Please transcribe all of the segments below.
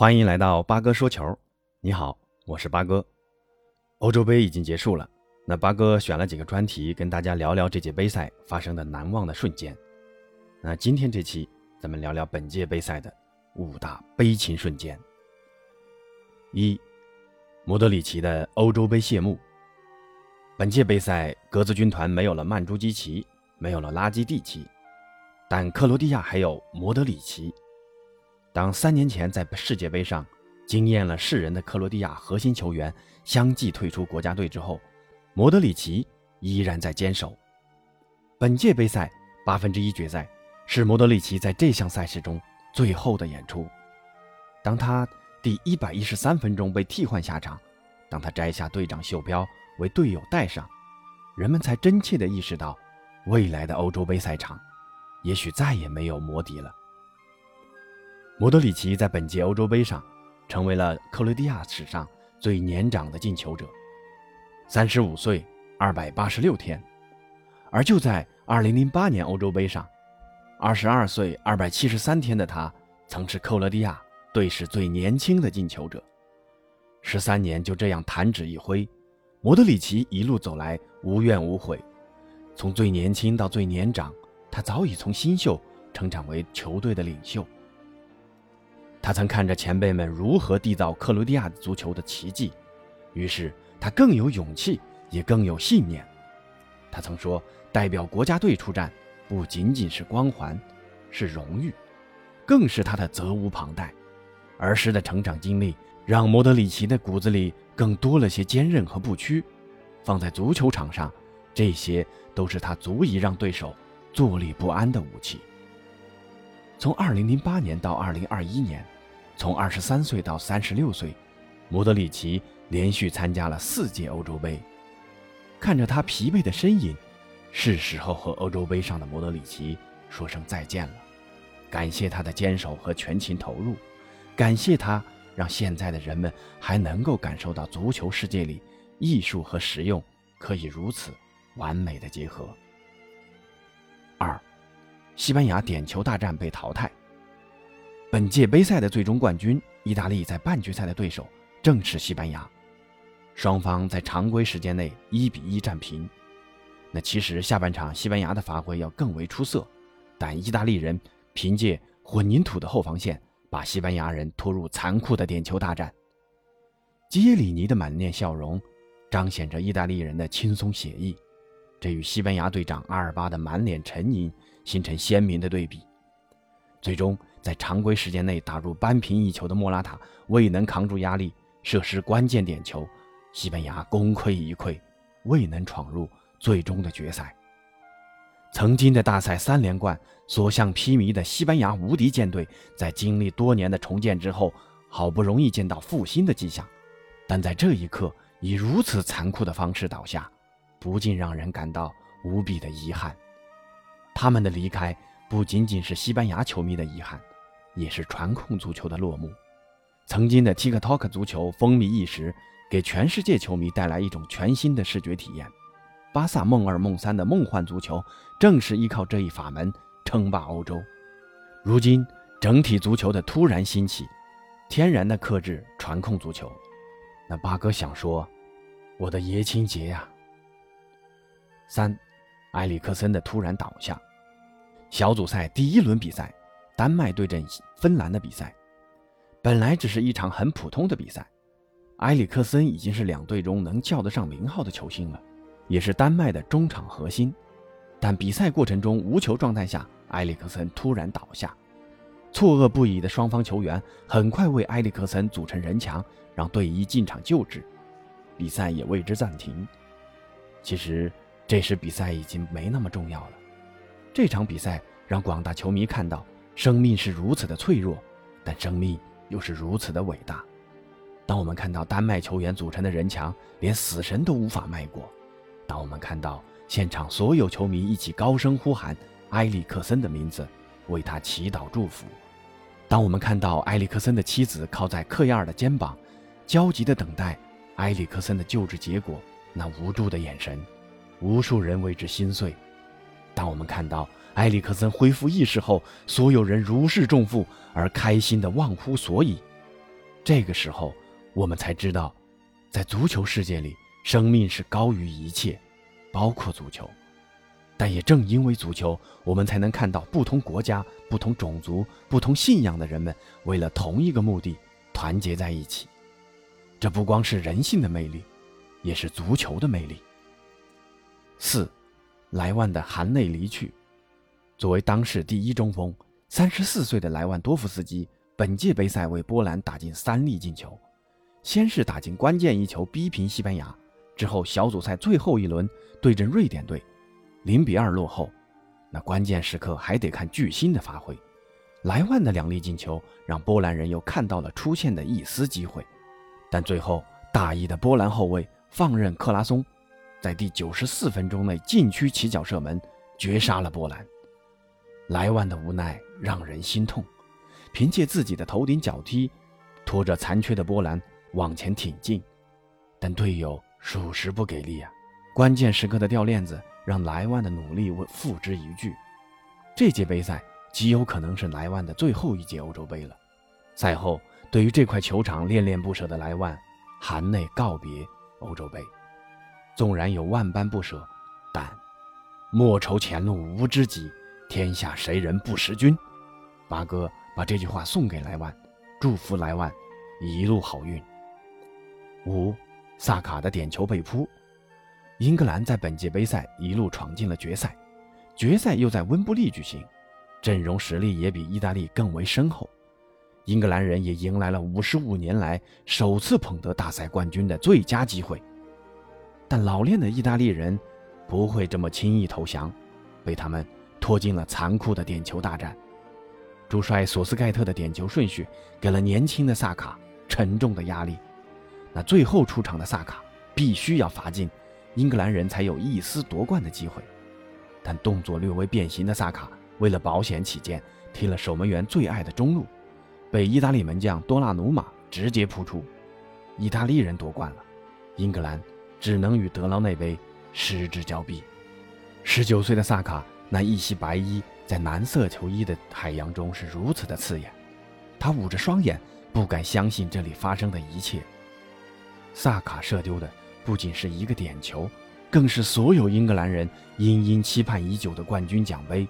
欢迎来到八哥说球。你好，我是八哥。欧洲杯已经结束了，那八哥选了几个专题跟大家聊聊这届杯赛发生的难忘的瞬间。那今天这期咱们聊聊本届杯赛的五大悲情瞬间。一，莫德里奇的欧洲杯谢幕。本届杯赛，格子军团没有了曼朱基奇，没有了拉基蒂奇，但克罗地亚还有莫德里奇。当三年前在世界杯上惊艳了世人的克罗地亚核心球员相继退出国家队之后，莫德里奇依然在坚守。本届杯赛八分之一决赛是莫德里奇在这项赛事中最后的演出。当他第一百一十三分钟被替换下场，当他摘下队长袖标。为队友戴上，人们才真切地意识到，未来的欧洲杯赛场，也许再也没有摩迪了。莫德里奇在本届欧洲杯上，成为了克罗地亚史上最年长的进球者，三十五岁二百八十六天。而就在二零零八年欧洲杯上，二十二岁二百七十三天的他，曾是克罗地亚队史最年轻的进球者。十三年就这样弹指一挥。莫德里奇一路走来无怨无悔，从最年轻到最年长，他早已从新秀成长为球队的领袖。他曾看着前辈们如何缔造克罗地亚足球的奇迹，于是他更有勇气，也更有信念。他曾说：“代表国家队出战，不仅仅是光环，是荣誉，更是他的责无旁贷。”儿时的成长经历让莫德里奇的骨子里。更多了些坚韧和不屈，放在足球场上，这些都是他足以让对手坐立不安的武器。从2008年到2021年，从23岁到36岁，莫德里奇连续参加了四届欧洲杯。看着他疲惫的身影，是时候和欧洲杯上的莫德里奇说声再见了。感谢他的坚守和全情投入，感谢他。让现在的人们还能够感受到足球世界里艺术和实用可以如此完美的结合。二，西班牙点球大战被淘汰。本届杯赛的最终冠军意大利在半决赛的对手正是西班牙，双方在常规时间内一比一战平。那其实下半场西班牙的发挥要更为出色，但意大利人凭借混凝土的后防线。把西班牙人拖入残酷的点球大战。基耶里尼的满面笑容，彰显着意大利人的轻松写意，这与西班牙队长阿尔巴的满脸沉吟形成鲜明的对比。最终，在常规时间内打入扳平一球的莫拉塔未能扛住压力，射失关键点球，西班牙功亏一篑，未能闯入最终的决赛。曾经的大赛三连冠、所向披靡的西班牙无敌舰队，在经历多年的重建之后，好不容易见到复兴的迹象，但在这一刻以如此残酷的方式倒下，不禁让人感到无比的遗憾。他们的离开不仅仅是西班牙球迷的遗憾，也是传控足球的落幕。曾经的 TikTok 足球风靡一时，给全世界球迷带来一种全新的视觉体验。巴萨梦二梦三的梦幻足球，正是依靠这一法门称霸欧洲。如今整体足球的突然兴起，天然的克制传控足球。那八哥想说，我的爷青结呀。三，埃里克森的突然倒下。小组赛第一轮比赛，丹麦对阵芬兰的比赛，本来只是一场很普通的比赛。埃里克森已经是两队中能叫得上名号的球星了。也是丹麦的中场核心，但比赛过程中无球状态下，埃里克森突然倒下，错愕不已的双方球员很快为埃里克森组成人墙，让队医进场救治，比赛也为之暂停。其实这时比赛已经没那么重要了，这场比赛让广大球迷看到，生命是如此的脆弱，但生命又是如此的伟大。当我们看到丹麦球员组成的人墙，连死神都无法迈过。当我们看到现场所有球迷一起高声呼喊埃里克森的名字，为他祈祷祝福；当我们看到埃里克森的妻子靠在克亚尔的肩膀，焦急地等待埃里克森的救治结果，那无助的眼神，无数人为之心碎；当我们看到埃里克森恢复意识后，所有人如释重负而开心地忘乎所以，这个时候，我们才知道，在足球世界里，生命是高于一切，包括足球。但也正因为足球，我们才能看到不同国家、不同种族、不同信仰的人们为了同一个目的团结在一起。这不光是人性的魅力，也是足球的魅力。四，莱万的含泪离去。作为当世第一中锋，三十四岁的莱万多夫斯基本届杯赛为波兰打进三粒进球，先是打进关键一球逼平西班牙，之后小组赛最后一轮对阵瑞典队。零比二落后，那关键时刻还得看巨星的发挥。莱万的两粒进球让波兰人又看到了出线的一丝机会，但最后大意的波兰后卫放任克拉松在第九十四分钟内禁区起脚射门，绝杀了波兰。莱万的无奈让人心痛，凭借自己的头顶脚踢，拖着残缺的波兰往前挺进，但队友属实不给力啊！关键时刻的掉链子。让莱万的努力付之一炬。这届杯赛极有可能是莱万的最后一届欧洲杯了。赛后，对于这块球场恋恋不舍的莱万，含泪告别欧洲杯。纵然有万般不舍，但莫愁前路无知己，天下谁人不识君。八哥把这句话送给莱万，祝福莱万一路好运。五，萨卡的点球被扑。英格兰在本届杯赛一路闯进了决赛，决赛又在温布利举行，阵容实力也比意大利更为深厚。英格兰人也迎来了五十五年来首次捧得大赛冠军的最佳机会，但老练的意大利人不会这么轻易投降，被他们拖进了残酷的点球大战。主帅索斯盖特的点球顺序给了年轻的萨卡沉重的压力，那最后出场的萨卡必须要罚进。英格兰人才有一丝夺冠的机会，但动作略微变形的萨卡为了保险起见，踢了守门员最爱的中路，被意大利门将多纳鲁马直接扑出，意大利人夺冠了，英格兰只能与德劳内杯失之交臂。十九岁的萨卡那一袭白衣在蓝色球衣的海洋中是如此的刺眼，他捂着双眼，不敢相信这里发生的一切。萨卡射丢的。不仅是一个点球，更是所有英格兰人殷殷期盼已久的冠军奖杯。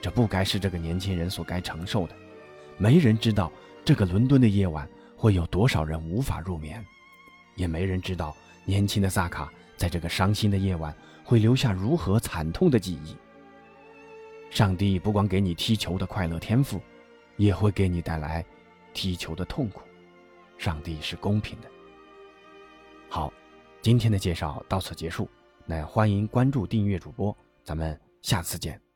这不该是这个年轻人所该承受的。没人知道这个伦敦的夜晚会有多少人无法入眠，也没人知道年轻的萨卡在这个伤心的夜晚会留下如何惨痛的记忆。上帝不光给你踢球的快乐天赋，也会给你带来踢球的痛苦。上帝是公平的。好。今天的介绍到此结束，那欢迎关注订阅主播，咱们下次见。